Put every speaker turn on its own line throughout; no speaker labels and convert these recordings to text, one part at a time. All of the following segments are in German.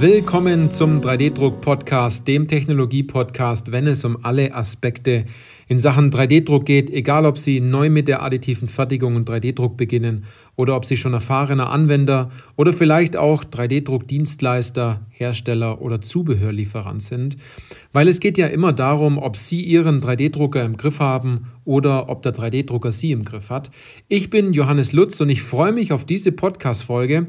Willkommen zum 3D-Druck-Podcast, dem Technologie-Podcast, wenn es um alle Aspekte in Sachen 3D-Druck geht, egal ob Sie neu mit der additiven Fertigung und 3D-Druck beginnen oder ob Sie schon erfahrener Anwender oder vielleicht auch 3D-Druck-Dienstleister, Hersteller oder Zubehörlieferant sind. Weil es geht ja immer darum, ob Sie Ihren 3D-Drucker im Griff haben oder ob der 3D-Drucker Sie im Griff hat. Ich bin Johannes Lutz und ich freue mich auf diese Podcast-Folge,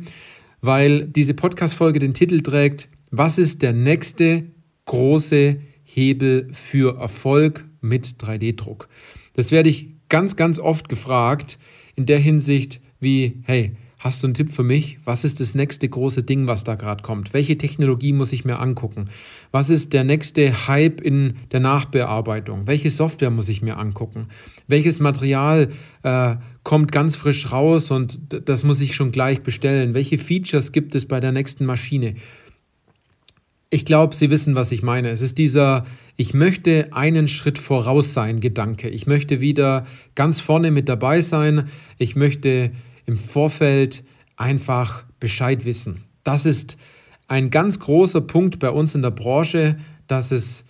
weil diese Podcast-Folge den Titel trägt, was ist der nächste große Hebel für Erfolg mit 3D-Druck? Das werde ich ganz, ganz oft gefragt in der Hinsicht wie, hey, hast du einen Tipp für mich? Was ist das nächste große Ding, was da gerade kommt? Welche Technologie muss ich mir angucken? Was ist der nächste Hype in der Nachbearbeitung? Welche Software muss ich mir angucken? Welches Material äh, kommt ganz frisch raus und das muss ich schon gleich bestellen? Welche Features gibt es bei der nächsten Maschine? Ich glaube, Sie wissen, was ich meine. Es ist dieser, ich möchte einen Schritt voraus sein Gedanke. Ich möchte wieder ganz vorne mit dabei sein. Ich möchte im Vorfeld einfach Bescheid wissen. Das ist ein ganz großer Punkt bei uns in der Branche, dass es,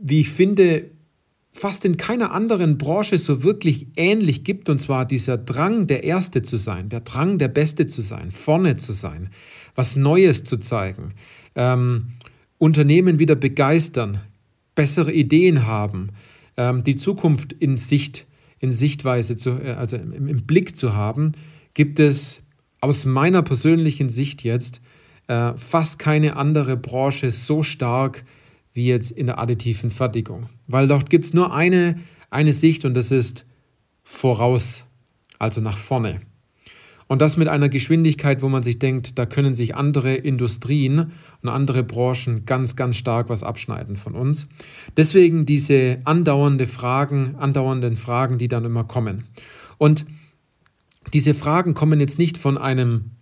wie ich finde, fast in keiner anderen Branche so wirklich ähnlich gibt, und zwar dieser Drang, der Erste zu sein, der Drang, der Beste zu sein, vorne zu sein, was Neues zu zeigen, ähm, Unternehmen wieder begeistern, bessere Ideen haben, ähm, die Zukunft in Sicht in Sichtweise, zu, äh, also im, im Blick zu haben, gibt es aus meiner persönlichen Sicht jetzt äh, fast keine andere Branche so stark wie jetzt in der additiven Fertigung. Weil dort gibt es nur eine, eine Sicht und das ist voraus, also nach vorne. Und das mit einer Geschwindigkeit, wo man sich denkt, da können sich andere Industrien und andere Branchen ganz, ganz stark was abschneiden von uns. Deswegen diese andauernde Fragen, andauernden Fragen, die dann immer kommen. Und diese Fragen kommen jetzt nicht von einem,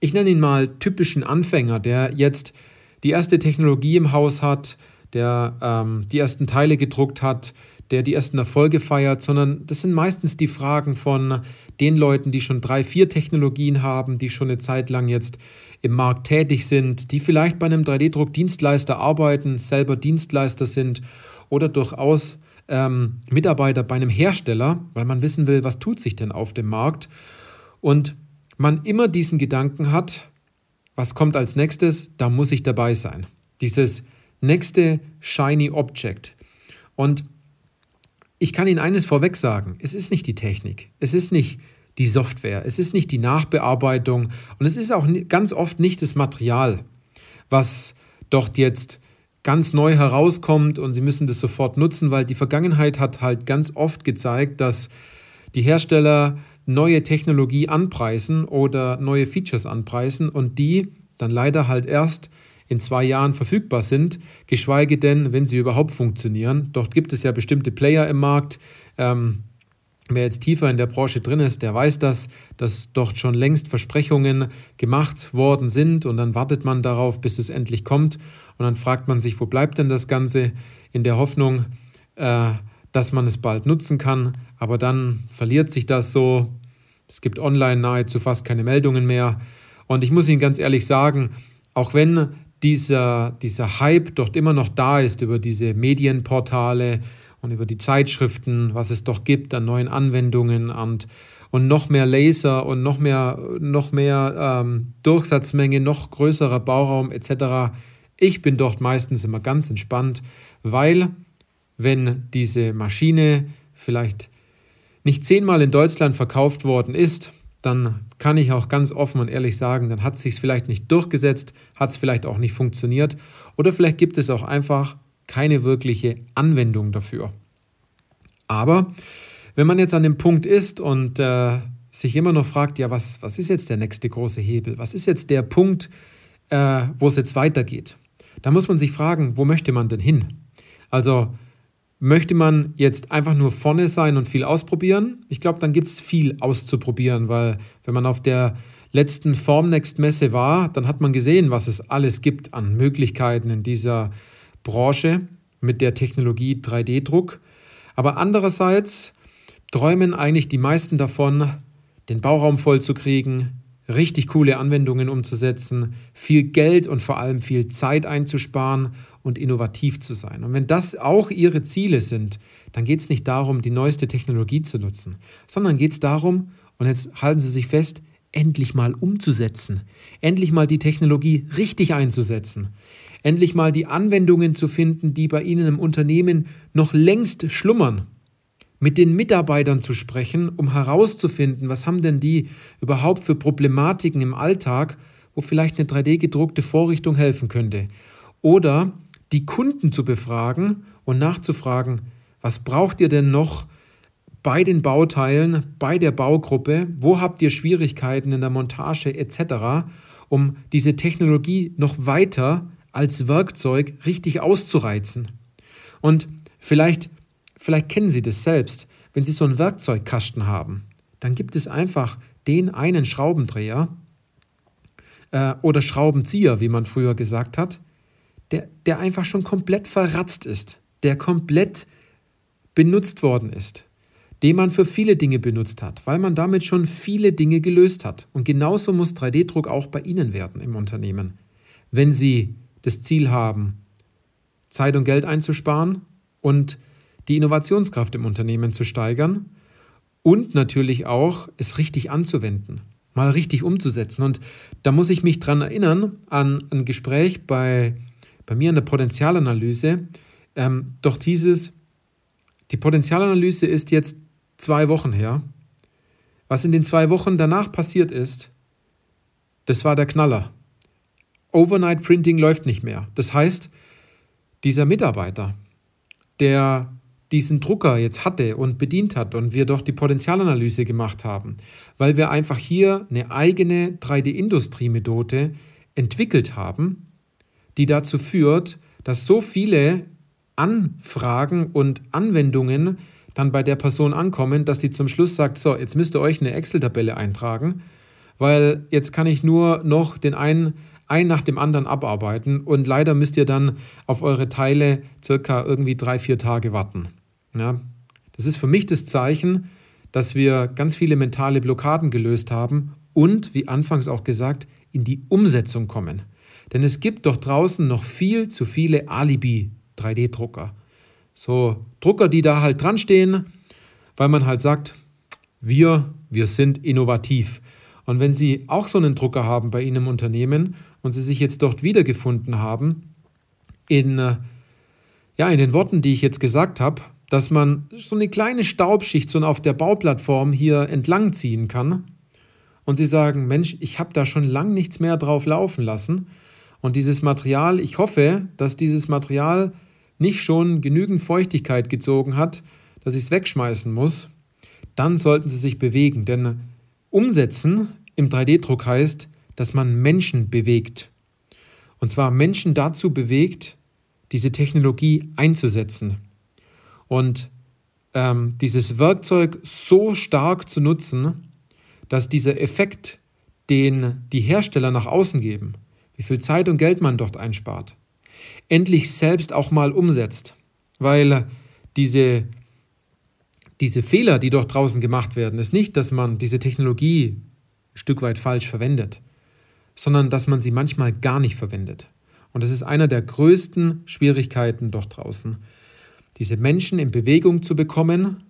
ich nenne ihn mal typischen Anfänger, der jetzt die erste Technologie im Haus hat, der ähm, die ersten Teile gedruckt hat, der die ersten Erfolge feiert, sondern das sind meistens die Fragen von den Leuten, die schon drei, vier Technologien haben, die schon eine Zeit lang jetzt im Markt tätig sind, die vielleicht bei einem 3D-Druck-Dienstleister arbeiten, selber Dienstleister sind oder durchaus ähm, Mitarbeiter bei einem Hersteller, weil man wissen will, was tut sich denn auf dem Markt. Und man immer diesen Gedanken hat, was kommt als nächstes, da muss ich dabei sein. Dieses nächste Shiny Object. Und ich kann Ihnen eines vorweg sagen, es ist nicht die Technik, es ist nicht die Software, es ist nicht die Nachbearbeitung. Und es ist auch ganz oft nicht das Material, was dort jetzt ganz neu herauskommt und Sie müssen das sofort nutzen, weil die Vergangenheit hat halt ganz oft gezeigt, dass die Hersteller neue Technologie anpreisen oder neue Features anpreisen und die dann leider halt erst in zwei Jahren verfügbar sind, geschweige denn, wenn sie überhaupt funktionieren. Dort gibt es ja bestimmte Player im Markt. Ähm, wer jetzt tiefer in der Branche drin ist, der weiß das, dass dort schon längst Versprechungen gemacht worden sind und dann wartet man darauf, bis es endlich kommt und dann fragt man sich, wo bleibt denn das Ganze in der Hoffnung, äh, dass man es bald nutzen kann, aber dann verliert sich das so. Es gibt online nahezu fast keine Meldungen mehr. Und ich muss Ihnen ganz ehrlich sagen, auch wenn dieser, dieser Hype dort immer noch da ist über diese Medienportale und über die Zeitschriften, was es doch gibt an neuen Anwendungen und, und noch mehr Laser und noch mehr, noch mehr ähm, Durchsatzmenge, noch größerer Bauraum etc. Ich bin dort meistens immer ganz entspannt, weil wenn diese Maschine vielleicht nicht zehnmal in Deutschland verkauft worden ist, dann kann ich auch ganz offen und ehrlich sagen, dann hat es sich vielleicht nicht durchgesetzt, hat es vielleicht auch nicht funktioniert oder vielleicht gibt es auch einfach keine wirkliche Anwendung dafür. Aber wenn man jetzt an dem Punkt ist und äh, sich immer noch fragt, ja, was, was ist jetzt der nächste große Hebel? Was ist jetzt der Punkt, äh, wo es jetzt weitergeht? Da muss man sich fragen, wo möchte man denn hin? Also Möchte man jetzt einfach nur vorne sein und viel ausprobieren? Ich glaube, dann gibt es viel auszuprobieren, weil wenn man auf der letzten Formnext-Messe war, dann hat man gesehen, was es alles gibt an Möglichkeiten in dieser Branche mit der Technologie 3D-Druck. Aber andererseits träumen eigentlich die meisten davon, den Bauraum voll zu kriegen, richtig coole Anwendungen umzusetzen, viel Geld und vor allem viel Zeit einzusparen und innovativ zu sein. Und wenn das auch Ihre Ziele sind, dann geht es nicht darum, die neueste Technologie zu nutzen, sondern geht es darum, und jetzt halten Sie sich fest, endlich mal umzusetzen, endlich mal die Technologie richtig einzusetzen, endlich mal die Anwendungen zu finden, die bei Ihnen im Unternehmen noch längst schlummern mit den Mitarbeitern zu sprechen, um herauszufinden, was haben denn die überhaupt für Problematiken im Alltag, wo vielleicht eine 3D-gedruckte Vorrichtung helfen könnte. Oder die Kunden zu befragen und nachzufragen, was braucht ihr denn noch bei den Bauteilen, bei der Baugruppe, wo habt ihr Schwierigkeiten in der Montage etc., um diese Technologie noch weiter als Werkzeug richtig auszureizen. Und vielleicht Vielleicht kennen Sie das selbst. Wenn Sie so einen Werkzeugkasten haben, dann gibt es einfach den einen Schraubendreher äh, oder Schraubenzieher, wie man früher gesagt hat, der, der einfach schon komplett verratzt ist, der komplett benutzt worden ist, den man für viele Dinge benutzt hat, weil man damit schon viele Dinge gelöst hat. Und genauso muss 3D-Druck auch bei Ihnen werden im Unternehmen. Wenn Sie das Ziel haben, Zeit und Geld einzusparen und die Innovationskraft im Unternehmen zu steigern und natürlich auch es richtig anzuwenden, mal richtig umzusetzen. Und da muss ich mich dran erinnern an ein Gespräch bei, bei mir in der Potenzialanalyse. Ähm, doch dieses, die Potenzialanalyse ist jetzt zwei Wochen her. Was in den zwei Wochen danach passiert ist, das war der Knaller. Overnight Printing läuft nicht mehr. Das heißt, dieser Mitarbeiter, der diesen Drucker jetzt hatte und bedient hat und wir doch die Potenzialanalyse gemacht haben, weil wir einfach hier eine eigene 3D-Industriemethode entwickelt haben, die dazu führt, dass so viele Anfragen und Anwendungen dann bei der Person ankommen, dass die zum Schluss sagt, so, jetzt müsst ihr euch eine Excel-Tabelle eintragen, weil jetzt kann ich nur noch den einen ein nach dem anderen abarbeiten und leider müsst ihr dann auf eure Teile circa irgendwie drei, vier Tage warten. Ja, das ist für mich das Zeichen, dass wir ganz viele mentale Blockaden gelöst haben und, wie anfangs auch gesagt, in die Umsetzung kommen. Denn es gibt doch draußen noch viel zu viele Alibi-3D-Drucker. So Drucker, die da halt dran stehen, weil man halt sagt, wir, wir sind innovativ. Und wenn Sie auch so einen Drucker haben bei Ihnen im Unternehmen und Sie sich jetzt dort wiedergefunden haben, in, äh, ja, in den Worten, die ich jetzt gesagt habe, dass man so eine kleine Staubschicht so auf der Bauplattform hier entlang ziehen kann. Und sie sagen, Mensch, ich habe da schon lang nichts mehr drauf laufen lassen. Und dieses Material, ich hoffe, dass dieses Material nicht schon genügend Feuchtigkeit gezogen hat, dass ich es wegschmeißen muss. Dann sollten Sie sich bewegen, denn umsetzen im 3D-Druck heißt, dass man Menschen bewegt. Und zwar Menschen dazu bewegt, diese Technologie einzusetzen und ähm, dieses Werkzeug so stark zu nutzen, dass dieser Effekt, den die Hersteller nach außen geben, wie viel Zeit und Geld man dort einspart, endlich selbst auch mal umsetzt. Weil diese, diese Fehler, die dort draußen gemacht werden, ist nicht, dass man diese Technologie ein Stück weit falsch verwendet, sondern dass man sie manchmal gar nicht verwendet. Und das ist einer der größten Schwierigkeiten dort draußen, diese Menschen in Bewegung zu bekommen,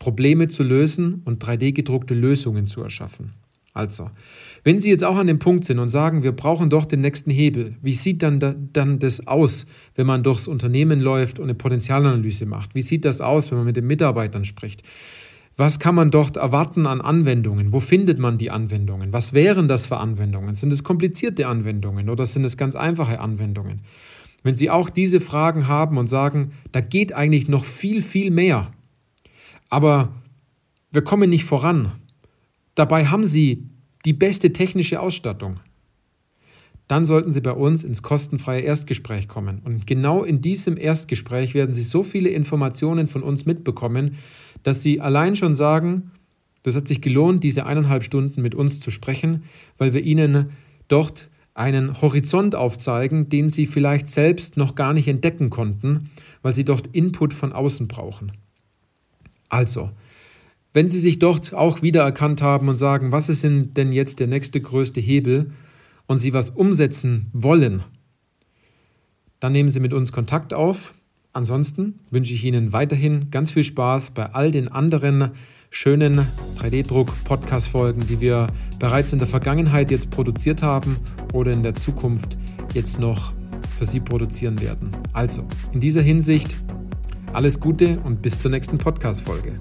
Probleme zu lösen und 3D-gedruckte Lösungen zu erschaffen. Also, wenn Sie jetzt auch an dem Punkt sind und sagen, wir brauchen doch den nächsten Hebel, wie sieht dann, da, dann das aus, wenn man durchs Unternehmen läuft und eine Potenzialanalyse macht? Wie sieht das aus, wenn man mit den Mitarbeitern spricht? Was kann man dort erwarten an Anwendungen? Wo findet man die Anwendungen? Was wären das für Anwendungen? Sind es komplizierte Anwendungen oder sind es ganz einfache Anwendungen? Wenn Sie auch diese Fragen haben und sagen, da geht eigentlich noch viel, viel mehr, aber wir kommen nicht voran, dabei haben Sie die beste technische Ausstattung, dann sollten Sie bei uns ins kostenfreie Erstgespräch kommen. Und genau in diesem Erstgespräch werden Sie so viele Informationen von uns mitbekommen, dass Sie allein schon sagen, das hat sich gelohnt, diese eineinhalb Stunden mit uns zu sprechen, weil wir Ihnen dort einen Horizont aufzeigen, den sie vielleicht selbst noch gar nicht entdecken konnten, weil sie dort Input von außen brauchen. Also, Wenn Sie sich dort auch wiedererkannt haben und sagen, was ist denn jetzt der nächste größte Hebel und Sie was umsetzen wollen, dann nehmen Sie mit uns Kontakt auf. Ansonsten wünsche ich Ihnen weiterhin ganz viel Spaß bei all den anderen schönen 3D-Druck-Podcast-Folgen, die wir bereits in der Vergangenheit jetzt produziert haben oder in der Zukunft jetzt noch für Sie produzieren werden. Also, in dieser Hinsicht alles Gute und bis zur nächsten Podcast-Folge.